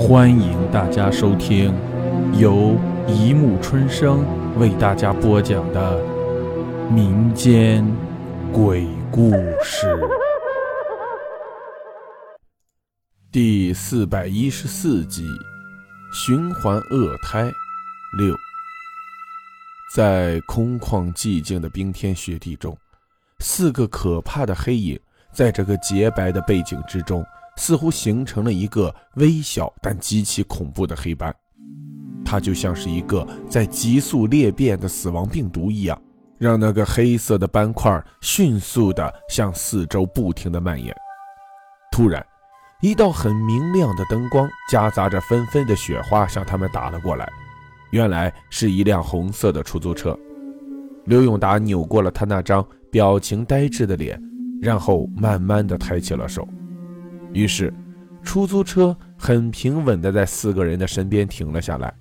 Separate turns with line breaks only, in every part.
欢迎大家收听由一木春生为大家播讲的民间鬼故事第四百一十四集：循环恶胎六。在空旷寂静的冰天雪地中，四个可怕的黑影在这个洁白的背景之中。似乎形成了一个微小但极其恐怖的黑斑，它就像是一个在急速裂变的死亡病毒一样，让那个黑色的斑块迅速地向四周不停地蔓延。突然，一道很明亮的灯光夹杂着纷纷的雪花向他们打了过来，原来是一辆红色的出租车。刘永达扭过了他那张表情呆滞的脸，然后慢慢地抬起了手。于是，出租车很平稳地在四个人的身边停了下来。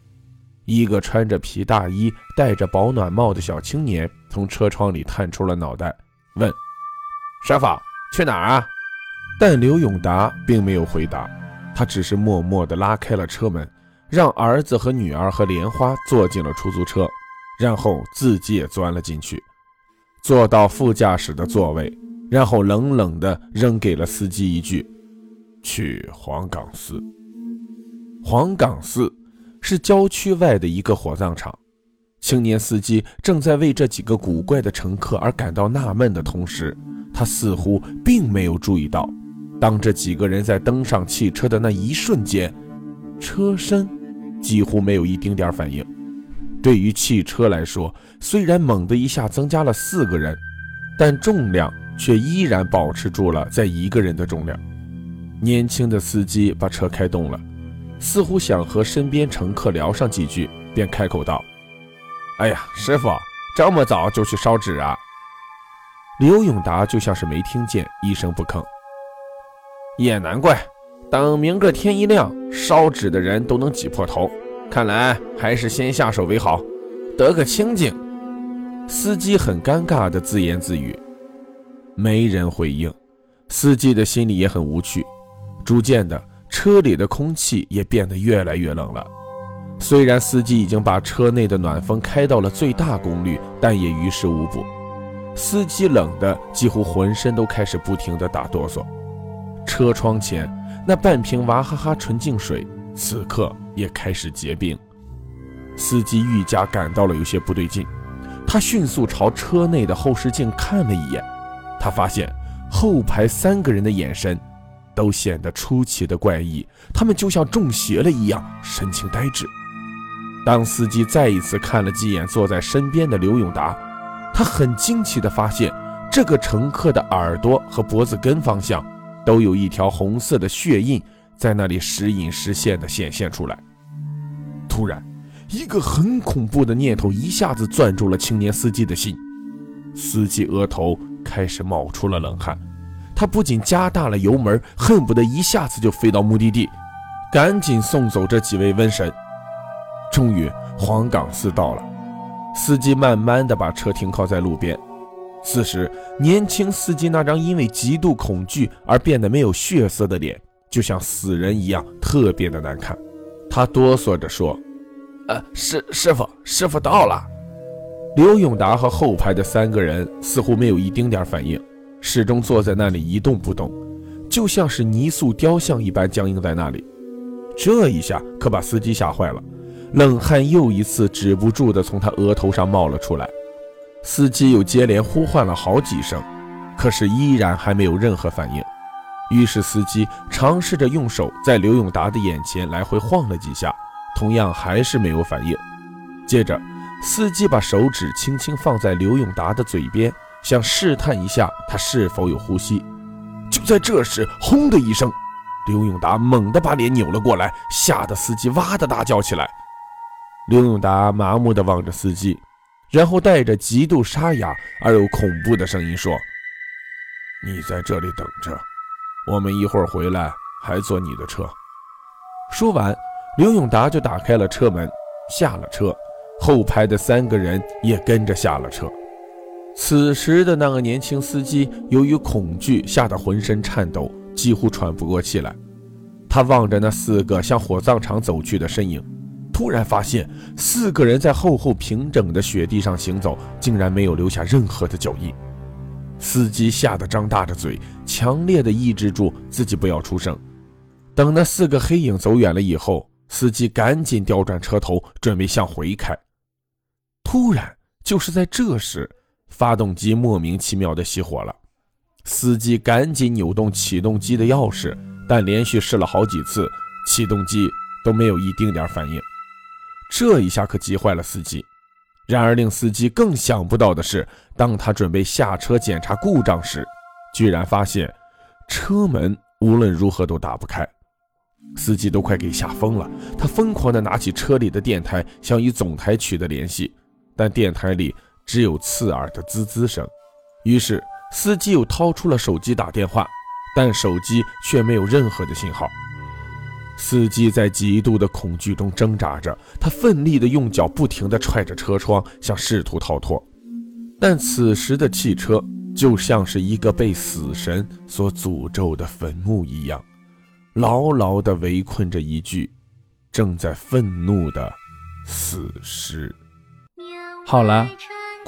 一个穿着皮大衣、戴着保暖帽的小青年从车窗里探出了脑袋，问：“师傅，去哪儿啊？”但刘永达并没有回答，他只是默默地拉开了车门，让儿子和女儿和莲花坐进了出租车，然后自己也钻了进去，坐到副驾驶的座位，然后冷冷地扔给了司机一句。去黄岗寺。黄岗寺是郊区外的一个火葬场。青年司机正在为这几个古怪的乘客而感到纳闷的同时，他似乎并没有注意到，当这几个人在登上汽车的那一瞬间，车身几乎没有一丁点反应。对于汽车来说，虽然猛地一下增加了四个人，但重量却依然保持住了在一个人的重量。年轻的司机把车开动了，似乎想和身边乘客聊上几句，便开口道：“哎呀，师傅，这么早就去烧纸啊？”刘永达就像是没听见，一声不吭。也难怪，等明个天一亮，烧纸的人都能挤破头。看来还是先下手为好，得个清净。司机很尴尬的自言自语，没人回应。司机的心里也很无趣。逐渐的，车里的空气也变得越来越冷了。虽然司机已经把车内的暖风开到了最大功率，但也于事无补。司机冷的几乎浑身都开始不停地打哆嗦。车窗前那半瓶娃哈哈纯净水，此刻也开始结冰。司机愈加感到了有些不对劲，他迅速朝车内的后视镜看了一眼，他发现后排三个人的眼神。都显得出奇的怪异，他们就像中邪了一样，神情呆滞。当司机再一次看了几眼坐在身边的刘永达，他很惊奇地发现，这个乘客的耳朵和脖子根方向都有一条红色的血印，在那里时隐时现地显现出来。突然，一个很恐怖的念头一下子攥住了青年司机的心，司机额头开始冒出了冷汗。他不仅加大了油门，恨不得一下子就飞到目的地，赶紧送走这几位瘟神。终于，黄岗寺到了，司机慢慢的把车停靠在路边。此时，年轻司机那张因为极度恐惧而变得没有血色的脸，就像死人一样，特别的难看。他哆嗦着说：“呃，师师傅，师傅到了。”刘永达和后排的三个人似乎没有一丁点反应。始终坐在那里一动不动，就像是泥塑雕像一般僵硬在那里。这一下可把司机吓坏了，冷汗又一次止不住地从他额头上冒了出来。司机又接连呼唤了好几声，可是依然还没有任何反应。于是司机尝试着用手在刘永达的眼前来回晃了几下，同样还是没有反应。接着，司机把手指轻轻放在刘永达的嘴边。想试探一下他是否有呼吸，就在这时，轰的一声，刘永达猛地把脸扭了过来，吓得司机哇的大叫起来。刘永达麻木地望着司机，然后带着极度沙哑而又恐怖的声音说：“你在这里等着，我们一会儿回来还坐你的车。”说完，刘永达就打开了车门，下了车，后排的三个人也跟着下了车。此时的那个年轻司机，由于恐惧吓得浑身颤抖，几乎喘不过气来。他望着那四个向火葬场走去的身影，突然发现四个人在厚厚平整的雪地上行走，竟然没有留下任何的脚印。司机吓得张大着嘴，强烈的抑制住自己不要出声。等那四个黑影走远了以后，司机赶紧调转车头，准备向回开。突然，就是在这时，发动机莫名其妙的熄火了。司机赶紧扭动启动机的钥匙，但连续试了好几次，启动机都没有一丁点反应。这一下可急坏了司机。然而，令司机更想不到的是，当他准备下车检查故障时，居然发现车门无论如何都打不开。司机都快给吓疯了，他疯狂地拿起车里的电台，想与总台取得联系，但电台里只有刺耳的滋滋声。于是，司机又掏出了手机打电话，但手机却没有任何的信号。司机在极度的恐惧中挣扎着，他奋力地用脚不停地踹着车窗，想试图逃脱。但此时的汽车就像是一个被死神所诅咒的坟墓一样，牢牢地围困着一具正在愤怒的死尸。
好了，